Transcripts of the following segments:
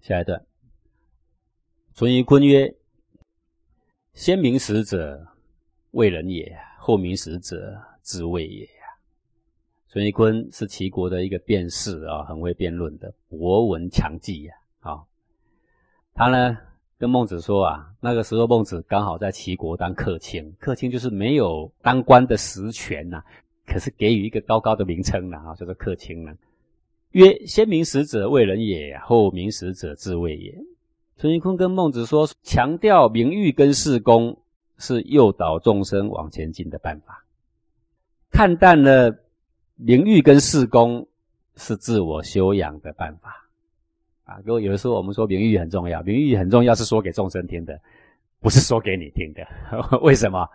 下一段，淳于髡曰：“先明使者，为人也；后明使者，自谓也。”淳于髡是齐国的一个辩士啊，很会辩论的，博闻强记呀。啊，他呢跟孟子说啊，那个时候孟子刚好在齐国当客卿，客卿就是没有当官的实权呐，可是给予一个高高的名称了啊，叫做客卿呢。曰：先明使者，为人也；后明使者，自卫也。淳于髡跟孟子说，强调名誉跟事功是诱导众生往前进的办法，看淡了。名誉跟事功是自我修养的办法啊！如果有的时候我们说名誉很重要，名誉很重要是说给众生听的，不是说给你听的。为什么？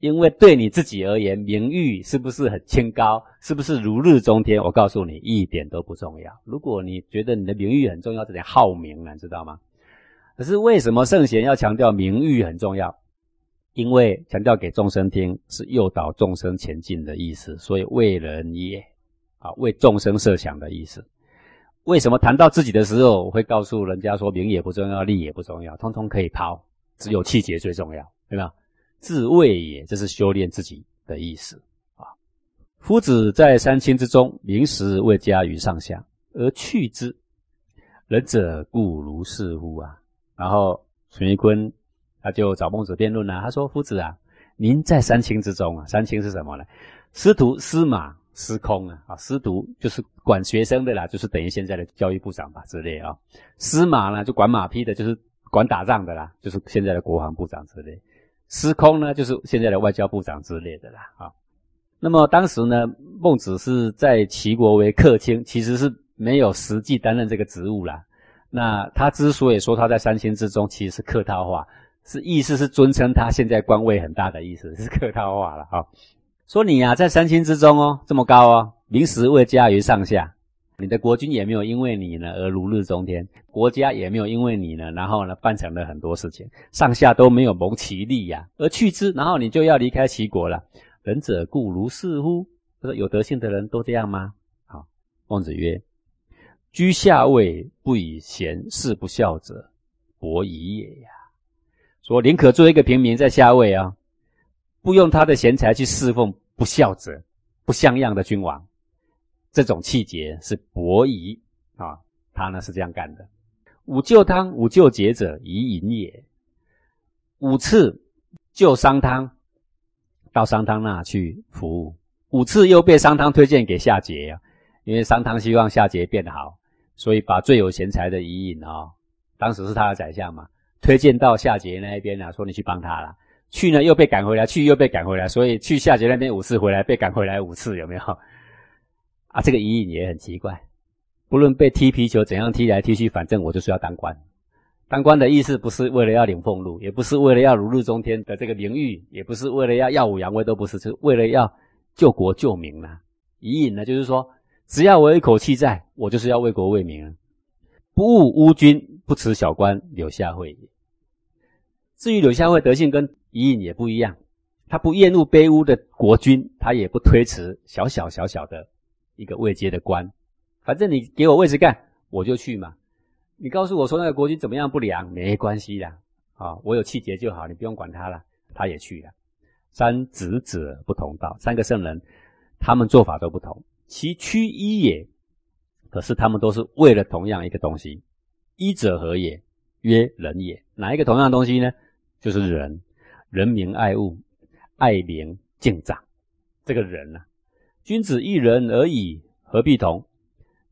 因为对你自己而言，名誉是不是很清高，是不是如日中天？我告诉你，一点都不重要。如果你觉得你的名誉很重要，这点好名了，知道吗？可是为什么圣贤要强调名誉很重要？因为强调给众生听是诱导众生前进的意思，所以为人也啊，为众生设想的意思。为什么谈到自己的时候，我会告诉人家说名也不重要，利也不重要，通通可以抛，只有气节最重要，对吧？自卫也，这是修炼自己的意思啊。夫子在三清之中，临时未加于上下，而去之，仁者故如是乎啊。然后淳于髡。他就找孟子辩论了。他说：“夫子啊，您在三清之中啊，三清是什么呢？师徒、司马、司空啊。啊，师徒就是管学生的啦，就是等于现在的教育部长吧之类啊。司马呢，就管马匹的，就是管打仗的啦，就是现在的国防部长之类。司空呢，就是现在的外交部长之类的啦。啊，那么当时呢，孟子是在齐国为客卿，其实是没有实际担任这个职务啦。那他之所以说他在三清之中，其实是客套话。”是意思是尊称他现在官位很大的意思，是客套话了哈。说你呀，在三清之中哦，这么高哦，名实位加于上下，你的国君也没有因为你呢而如日中天，国家也没有因为你呢，然后呢办成了很多事情，上下都没有谋其利呀，而去之，然后你就要离开齐国了。仁者故如是乎？他说有德性的人都这样吗？好，孟子曰：居下位不以贤，事不孝者，伯夷也呀。说宁可做一个平民在下位啊，不用他的贤才去侍奉不孝者、不像样的君王，这种气节是伯夷啊，他呢是这样干的。五救汤，五救节者，夷隐也。五次救商汤，到商汤那去服务，五次又被商汤推荐给夏桀啊，因为商汤希望夏桀变好，所以把最有贤才的夷隐啊，当时是他的宰相嘛。推荐到夏桀那一边啊，说你去帮他了，去呢又被赶回来，去又被赶回来，所以去夏桀那边五次回来，被赶回来五次，有没有？啊，这个伊尹也很奇怪，不论被踢皮球怎样踢来踢去，反正我就是要当官。当官的意思不是为了要领俸禄，也不是为了要如日中天的这个名誉，也不是为了要耀武扬威，都不是，是为了要救国救民啊。伊尹呢，就是说，只要我有一口气在，我就是要为国为民。不务乌君，不辞小官，柳下惠。至于柳下惠德性跟伊尹也不一样，他不厌恶卑污的国君，他也不推辞小小小小的一个位阶的官。反正你给我位置干，我就去嘛。你告诉我说那个国君怎么样不良，没关系的啊，我有气节就好，你不用管他了。他也去了。三子者不同道，三个圣人，他们做法都不同，其趋一也。可是他们都是为了同样一个东西，一者何也？曰人也。哪一个同样的东西呢？就是人，人民爱物，爱民敬长。这个人呢，君子一人而已，何必同？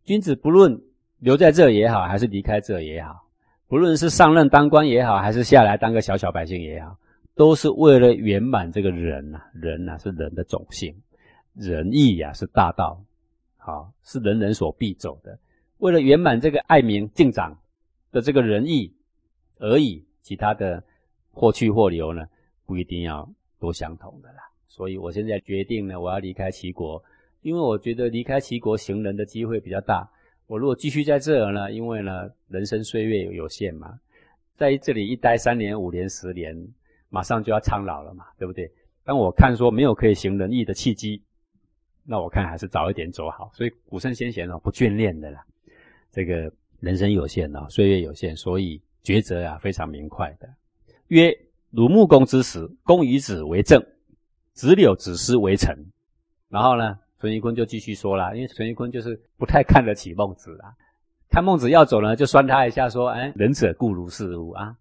君子不论留在这也好，还是离开这也好，不论是上任当官也好，还是下来当个小小百姓也好，都是为了圆满这个人呐。人呐，是人的种性，仁义呀，是大道。好，是人人所必走的。为了圆满这个爱民敬长的这个仁义而已，其他的或去或留呢，不一定要都相同的啦。所以我现在决定呢，我要离开齐国，因为我觉得离开齐国行人的机会比较大。我如果继续在这儿呢，因为呢，人生岁月有限嘛，在这里一待三年、五年、十年，马上就要苍老了嘛，对不对？当我看说没有可以行仁义的契机。那我看还是早一点走好，所以古圣先贤哦不眷恋的啦。这个人生有限啊，岁月有限，所以抉择啊非常明快的。曰：鲁穆公之时，公以子为政，子柳子思为臣。然后呢，淳于髡就继续说了，因为淳于髡就是不太看得起孟子啊，看孟子要走呢，就酸他一下，说：“哎，仁者固如是乎啊？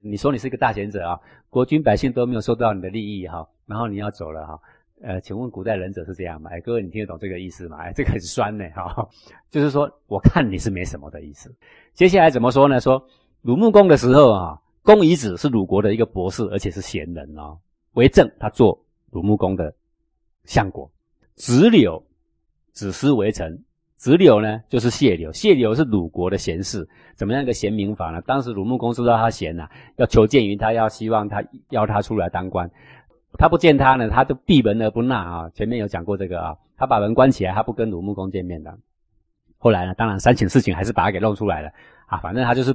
你说你是一个大贤者啊，国君百姓都没有受到你的利益哈，然后你要走了哈。”呃，请问古代仁者是这样吗？哎，各位，你听得懂这个意思吗？哎，这个很酸呢，哈，就是说，我看你是没什么的意思。接下来怎么说呢？说鲁穆公的时候啊，公夷子是鲁国的一个博士，而且是贤人哦，为政，他做鲁穆公的相国。子柳、子思为臣。子柳呢，就是谢柳，谢柳是鲁国的贤士。怎么样一个贤明法呢？当时鲁穆公知道他贤呐，要求见于他，要希望他邀他出来当官。他不见他呢，他就闭门而不纳啊。前面有讲过这个啊，他把门关起来，他不跟鲁穆公见面的。后来呢，当然三请四请还是把他给弄出来了啊。反正他就是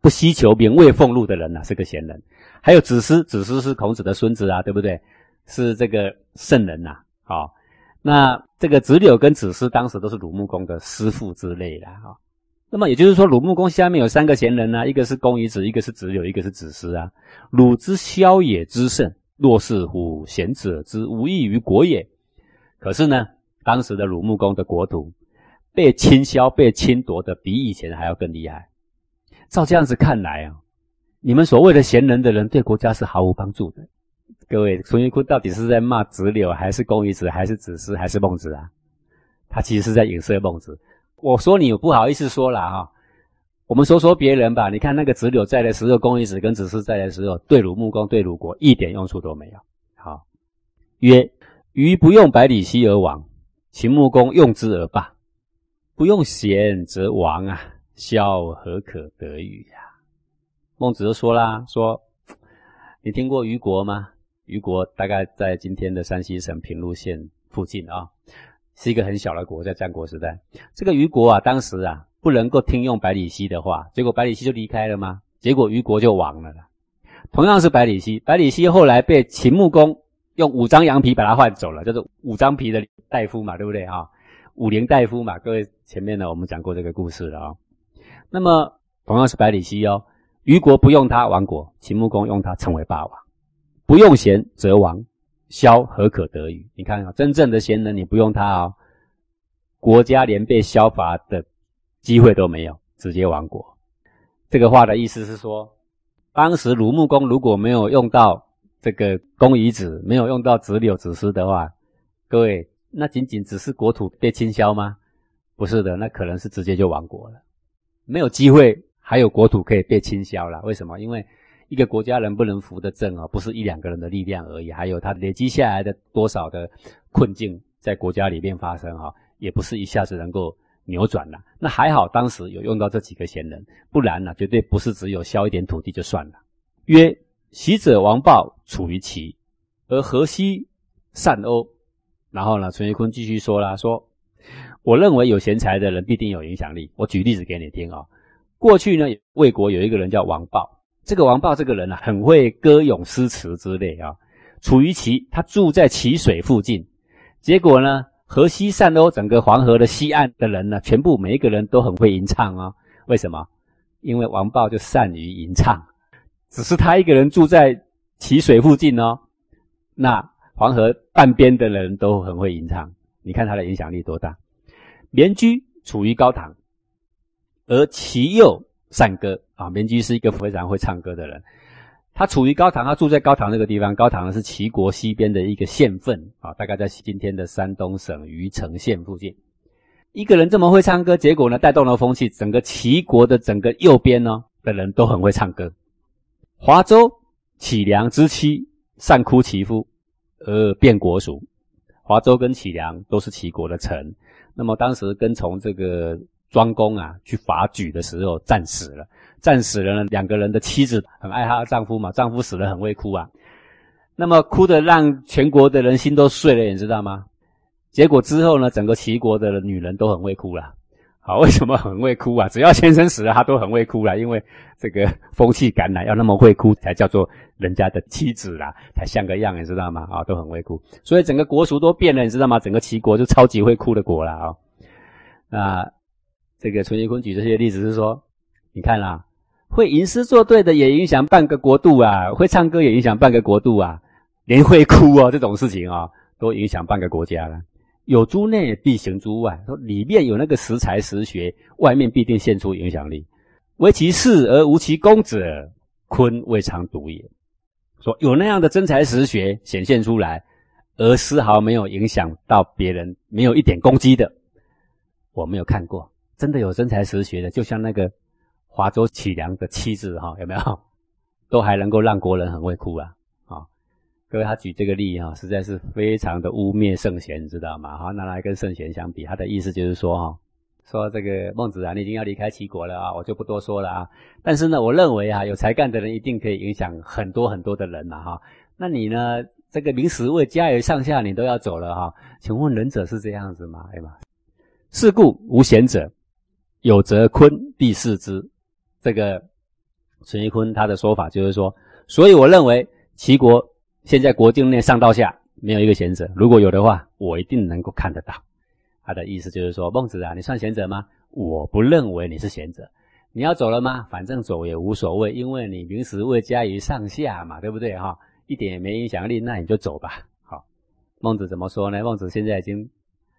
不希求名位俸禄的人呐，是个贤人。还有子思，子思是孔子的孙子啊，对不对？是这个圣人呐。好，那这个子柳跟子思当时都是鲁穆公的师父之类的啊。那么也就是说，鲁穆公下面有三个贤人呢，一个是公冶子，一个是子柳，一个是子思啊。鲁之萧也之圣。若是乎贤者之无益于国也。可是呢，当时的鲁穆公的国土被侵销、被侵夺的比以前还要更厉害。照这样子看来啊，你们所谓的贤人的人对国家是毫无帮助的。各位，淳于髡到底是在骂子柳，还是公冶子，还是子思，还是孟子啊？他其实是在影射孟子。我说你不好意思说了哈。我们说说别人吧，你看那个子柳在的时候，公冶子跟子思在的时候，对鲁穆公、对鲁国一点用处都没有。好，曰：余不用百里奚而亡，秦穆公用之而罢。不用贤则亡啊，孝何可得与呀？孟子就说啦，说 你听过虞国吗？虞国大概在今天的山西省平陆县附近啊，是一个很小的国，在战国时代。这个虞国啊，当时啊。不能够听用百里奚的话，结果百里奚就离开了吗？结果虞国就亡了同样是百里奚，百里奚后来被秦穆公用五张羊皮把他换走了，就是五张皮的大夫嘛，对不对啊？武陵大夫嘛，各位前面呢我们讲过这个故事了啊。那么同样是百里奚哦，虞国不用他亡国，秦穆公用他成为霸王。不用贤则亡，萧何可得与？你看啊，真正的贤人你不用他哦，国家连被削伐的。机会都没有，直接亡国。这个话的意思是说，当时鲁穆公如果没有用到这个公夷子，没有用到子柳、子思的话，各位，那仅仅只是国土被倾销吗？不是的，那可能是直接就亡国了，没有机会还有国土可以被倾销了。为什么？因为一个国家能不能扶得正啊，不是一两个人的力量而已，还有他累积下来的多少的困境在国家里面发生哈，也不是一下子能够。扭转了，那还好，当时有用到这几个贤人，不然呢，绝对不是只有削一点土地就算了。曰：习者王豹处于齐，而河西善欧。然后呢，淳于髡继续说了，说：我认为有贤才的人必定有影响力。我举例子给你听啊。过去呢，魏国有一个人叫王豹，这个王豹这个人呢，很会歌咏诗词之类啊。处于其，他住在齐水附近，结果呢？河西善欧，整个黄河的西岸的人呢，全部每一个人都很会吟唱啊。为什么？因为王豹就善于吟唱，只是他一个人住在齐水附近哦。那黄河半边的人都很会吟唱，你看他的影响力多大？绵居处于高堂，而其右善歌啊。绵居是一个非常会唱歌的人。他处于高唐，他住在高唐这个地方。高唐是齐国西边的一个县份啊，大概在今天的山东省虞城县附近。一个人这么会唱歌，结果呢带动了风气，整个齐国的整个右边呢的人都很会唱歌。华州杞梁之妻善哭其夫，而变国属。华州跟杞梁都是齐国的城。那么当时跟从这个庄公啊去伐莒的时候战死了。战死了呢，两个人的妻子很爱她的丈夫嘛，丈夫死了很会哭啊，那么哭的让全国的人心都碎了，你知道吗？结果之后呢，整个齐国的女人都很会哭了。好，为什么很会哭啊？只要先生死了，她都很会哭了，因为这个风气感染，要那么会哭才叫做人家的妻子啦，才像个样，你知道吗？啊，都很会哭，所以整个国俗都变了，你知道吗？整个齐国就超级会哭的国了啊，那。这个淳于髡举这些例子是说，你看啦，会吟诗作对的也影响半个国度啊，会唱歌也影响半个国度啊，连会哭哦这种事情啊，都影响半个国家了。有诸内必行诸外，说里面有那个实才实学，外面必定现出影响力。唯其事而无其功者，坤未尝独也。说有那样的真才实学显现出来，而丝毫没有影响到别人，没有一点攻击的，我没有看过。真的有真才实学的，就像那个华州启良的妻子哈，有没有？都还能够让国人很会哭啊！啊，各位他举这个例哈，实在是非常的污蔑圣贤，你知道吗？哈，拿来跟圣贤相比，他的意思就是说哈，说这个孟子啊，你已经要离开齐国了啊，我就不多说了啊。但是呢，我认为啊，有才干的人一定可以影响很多很多的人呐哈。那你呢，这个明史为家人上下你都要走了哈？请问仁者是这样子吗？哎嘛，是故无贤者。有则坤必视之，这个陈一坤他的说法就是说，所以我认为齐国现在国境内上到下没有一个贤者，如果有的话，我一定能够看得到。他的意思就是说，孟子啊，你算贤者吗？我不认为你是贤者。你要走了吗？反正走也无所谓，因为你名实未加于上下嘛，对不对哈？一点也没影响力，那你就走吧。好，孟子怎么说呢？孟子现在已经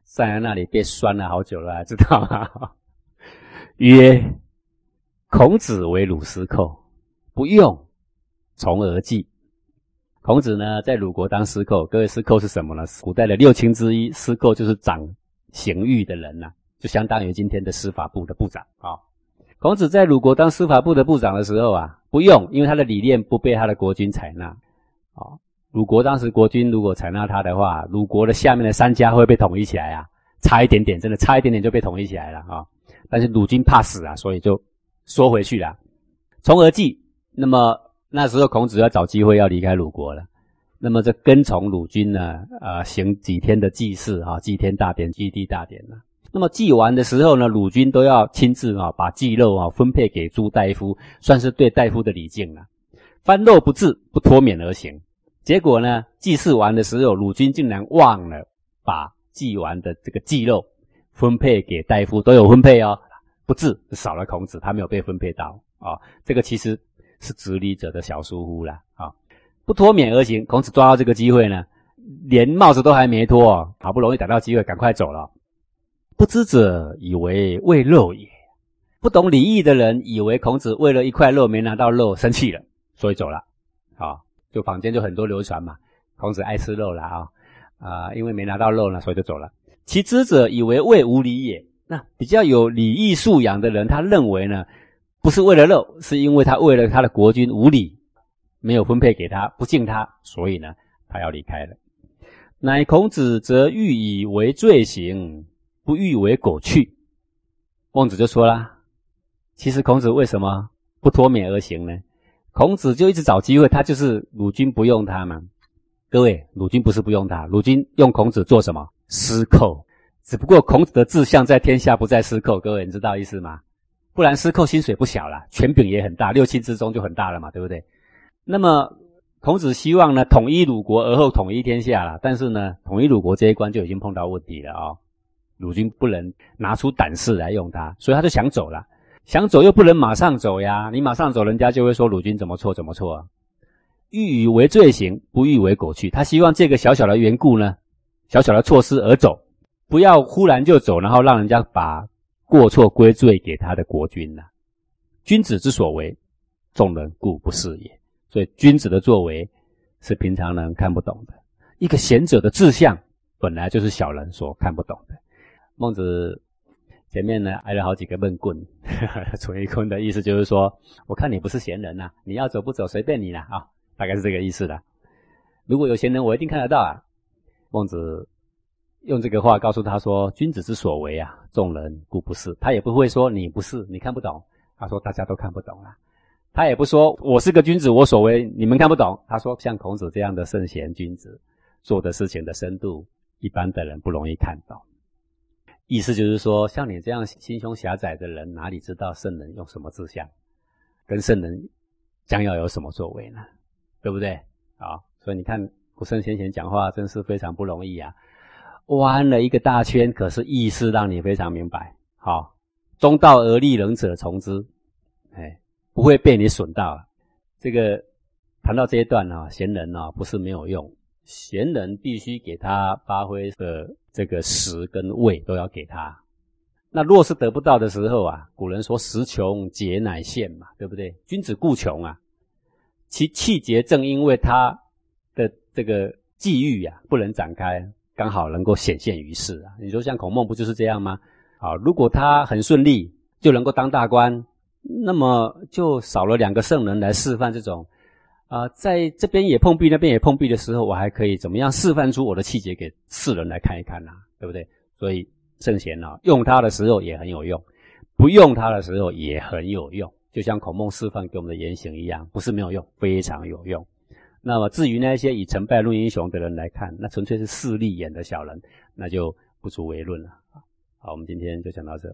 站在那里被拴了好久了，知道吗？曰：孔子为鲁司寇，不用从而祭。孔子呢，在鲁国当司寇。各位，司寇是什么呢？古代的六卿之一，司寇就是掌刑狱的人呐，就相当于今天的司法部的部长啊。孔子在鲁国当司法部的部长的时候啊，不用，因为他的理念不被他的国君采纳啊。鲁国当时国君如果采纳他的话，鲁国的下面的三家会被统一起来啊，差一点点，真的差一点点就被统一起来了啊。但是鲁军怕死啊，所以就缩回去了。从而祭，那么那时候孔子要找机会要离开鲁国了。那么这跟从鲁军呢，呃，行几天的祭祀啊，祭天大典、祭地大典呢。那么祭完的时候呢，鲁军都要亲自啊，把祭肉啊分配给诸大夫，算是对大夫的礼敬了。翻肉不至，不脱免而行。结果呢，祭祀完的时候，鲁军竟然忘了把祭完的这个祭肉。分配给大夫都有分配哦，不治少了孔子，他没有被分配到啊。这个其实是执礼者的小疏忽了啊。不脱免而行，孔子抓到这个机会呢，连帽子都还没脱，好不容易逮到机会，赶快走了。不知者以为为肉也，不懂礼义的人以为孔子为了一块肉没拿到肉生气了，所以走了。啊，就坊间就很多流传嘛，孔子爱吃肉了啊啊，因为没拿到肉呢，所以就走了。其知者以为为无礼也。那比较有礼义素养的人，他认为呢，不是为了肉，是因为他为了他的国君无礼，没有分配给他，不敬他，所以呢，他要离开了。乃孔子则欲以为罪行，不欲为果去。孟子就说啦，其实孔子为什么不脱免而行呢？孔子就一直找机会，他就是鲁君不用他嘛。各位，鲁君不是不用他，鲁君用孔子做什么？司寇，只不过孔子的志向在天下，不在司寇。各位，你知道意思吗？不然司寇薪水不小了，权柄也很大，六卿之中就很大了嘛，对不对？那么孔子希望呢，统一鲁国，而后统一天下了。但是呢，统一鲁国这一关就已经碰到问题了啊！鲁军不能拿出胆识来用他，所以他就想走了。想走又不能马上走呀，你马上走，人家就会说鲁军怎么错怎么错啊？欲以为罪行，不欲为狗去。他希望这个小小的缘故呢。小小的错失而走，不要忽然就走，然后让人家把过错归罪给他的国君。君子之所为，众人固不是也。所以君子的作为是平常人看不懂的。一个贤者的志向，本来就是小人所看不懂的。孟子前面呢挨了好几个闷棍，楚于髡的意思就是说：我看你不是贤人呐，你要走不走随便你了啊，大概是这个意思的。如果有贤人，我一定看得到啊。孟子用这个话告诉他说：“君子之所为啊，众人固不是。”他也不会说你不是，你看不懂。他说大家都看不懂啊。他也不说我是个君子，我所为你们看不懂。他说像孔子这样的圣贤君子做的事情的深度，一般的人不容易看到。意思就是说，像你这样心胸狭窄的人，哪里知道圣人用什么志向，跟圣人将要有什么作为呢？对不对？啊，所以你看。古圣先贤讲话真是非常不容易啊，弯了一个大圈，可是意思让你非常明白。好，中道而利人者从之，哎，不会被你损到。这个谈到这一段啊，贤人啊不是没有用，贤人必须给他发挥的这个时跟位都要给他。那若是得不到的时候啊，古人说食穷节乃现嘛，对不对？君子固穷啊，其气节正因为他这个际遇啊不能展开，刚好能够显现于世啊。你说像孔孟不就是这样吗？啊，如果他很顺利就能够当大官。那么就少了两个圣人来示范这种，啊，在这边也碰壁，那边也碰壁的时候，我还可以怎么样示范出我的气节给世人来看一看呢？对不对？所以圣贤呢，用它的时候也很有用，不用它的时候也很有用，就像孔孟示范给我们的言行一样，不是没有用，非常有用。那么至于那些以成败论英雄的人来看，那纯粹是势利眼的小人，那就不足为论了。好，我们今天就讲到这。